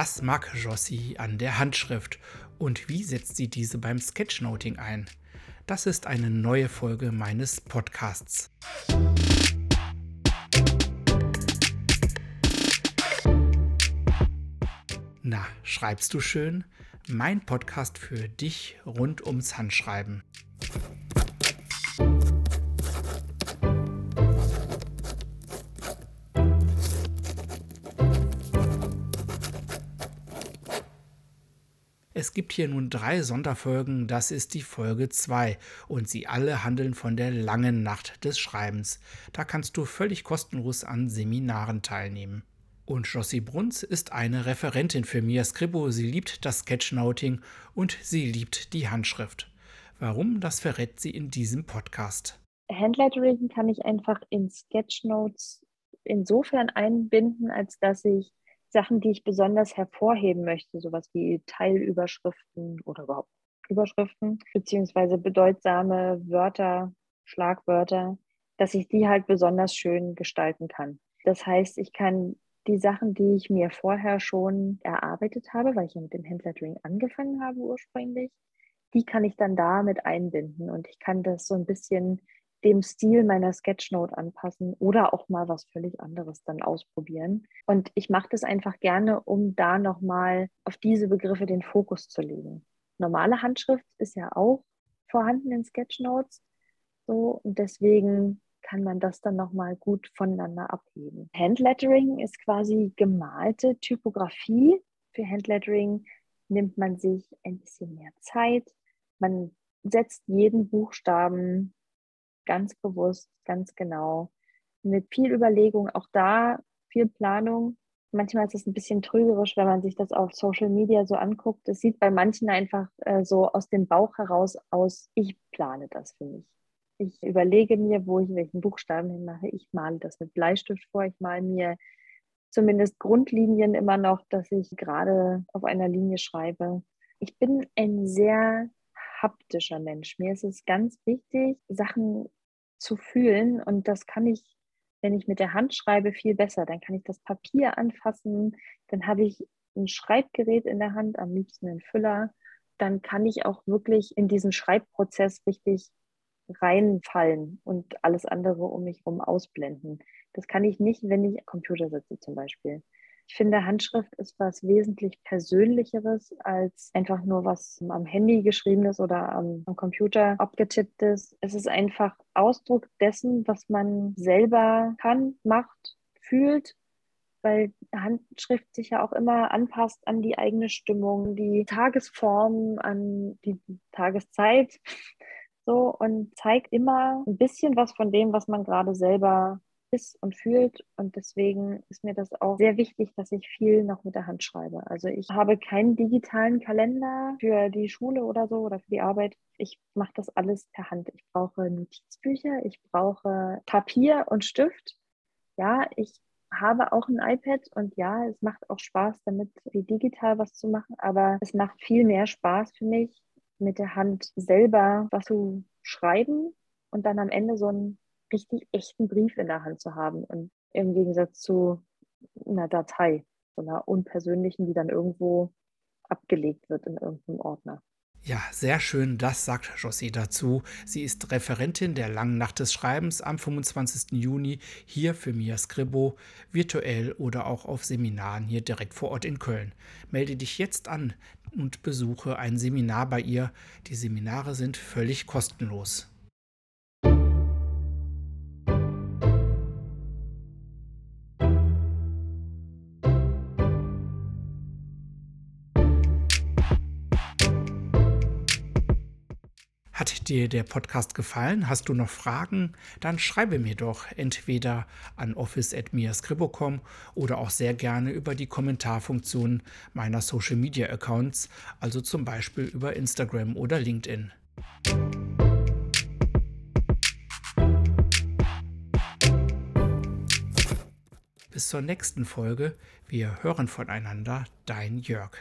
Was mag Jossi an der Handschrift und wie setzt sie diese beim Sketchnoting ein? Das ist eine neue Folge meines Podcasts. Na, schreibst du schön? Mein Podcast für dich rund ums Handschreiben. Es gibt hier nun drei Sonderfolgen, das ist die Folge 2 und sie alle handeln von der langen Nacht des Schreibens. Da kannst du völlig kostenlos an Seminaren teilnehmen. Und Jossi Bruns ist eine Referentin für Mia Scribbo. Sie liebt das Sketchnoting und sie liebt die Handschrift. Warum, das verrät sie in diesem Podcast. Handlettering kann ich einfach in Sketchnotes insofern einbinden, als dass ich Sachen, die ich besonders hervorheben möchte, sowas wie Teilüberschriften oder überhaupt Überschriften, beziehungsweise bedeutsame Wörter, Schlagwörter, dass ich die halt besonders schön gestalten kann. Das heißt, ich kann die Sachen, die ich mir vorher schon erarbeitet habe, weil ich ja mit dem Handlettering angefangen habe ursprünglich, die kann ich dann da mit einbinden und ich kann das so ein bisschen dem Stil meiner Sketchnote anpassen oder auch mal was völlig anderes dann ausprobieren. Und ich mache das einfach gerne, um da nochmal auf diese Begriffe den Fokus zu legen. Normale Handschrift ist ja auch vorhanden in Sketchnotes. So, und deswegen kann man das dann nochmal gut voneinander abheben. Handlettering ist quasi gemalte Typografie. Für Handlettering nimmt man sich ein bisschen mehr Zeit. Man setzt jeden Buchstaben ganz bewusst, ganz genau, mit viel Überlegung, auch da viel Planung. Manchmal ist es ein bisschen trügerisch, wenn man sich das auf Social Media so anguckt. Es sieht bei manchen einfach äh, so aus dem Bauch heraus aus, ich plane das für mich. Ich überlege mir, wo ich welchen Buchstaben hinmache. Ich male das mit Bleistift vor. Ich male mir zumindest Grundlinien immer noch, dass ich gerade auf einer Linie schreibe. Ich bin ein sehr haptischer Mensch. Mir ist es ganz wichtig, Sachen zu fühlen. Und das kann ich, wenn ich mit der Hand schreibe, viel besser. Dann kann ich das Papier anfassen, dann habe ich ein Schreibgerät in der Hand, am liebsten einen Füller. Dann kann ich auch wirklich in diesen Schreibprozess richtig reinfallen und alles andere um mich herum ausblenden. Das kann ich nicht, wenn ich Computer sitze zum Beispiel. Ich finde, Handschrift ist was wesentlich Persönlicheres als einfach nur was am Handy geschriebenes oder am, am Computer abgetipptes. Es ist einfach Ausdruck dessen, was man selber kann, macht, fühlt weil Handschrift sich ja auch immer anpasst an die eigene Stimmung, die Tagesform, an die Tageszeit. So und zeigt immer ein bisschen was von dem, was man gerade selber ist und fühlt. Und deswegen ist mir das auch sehr wichtig, dass ich viel noch mit der Hand schreibe. Also ich habe keinen digitalen Kalender für die Schule oder so oder für die Arbeit. Ich mache das alles per Hand. Ich brauche Notizbücher, ich brauche Papier und Stift. Ja, ich habe auch ein iPad und ja, es macht auch Spaß, damit digital was zu machen, aber es macht viel mehr Spaß für mich, mit der Hand selber was zu schreiben und dann am Ende so ein richtig echten Brief in der Hand zu haben und im Gegensatz zu einer Datei, so einer unpersönlichen, die dann irgendwo abgelegt wird in irgendeinem Ordner. Ja, sehr schön, das sagt Josie dazu. Sie ist Referentin der Langen Nacht des Schreibens am 25. Juni hier für Mia Scribbo, virtuell oder auch auf Seminaren hier direkt vor Ort in Köln. Melde dich jetzt an und besuche ein Seminar bei ihr. Die Seminare sind völlig kostenlos. Hat dir der Podcast gefallen? Hast du noch Fragen? Dann schreibe mir doch entweder an office.miascribo.com oder auch sehr gerne über die Kommentarfunktion meiner Social Media Accounts, also zum Beispiel über Instagram oder LinkedIn. Bis zur nächsten Folge. Wir hören voneinander. Dein Jörg.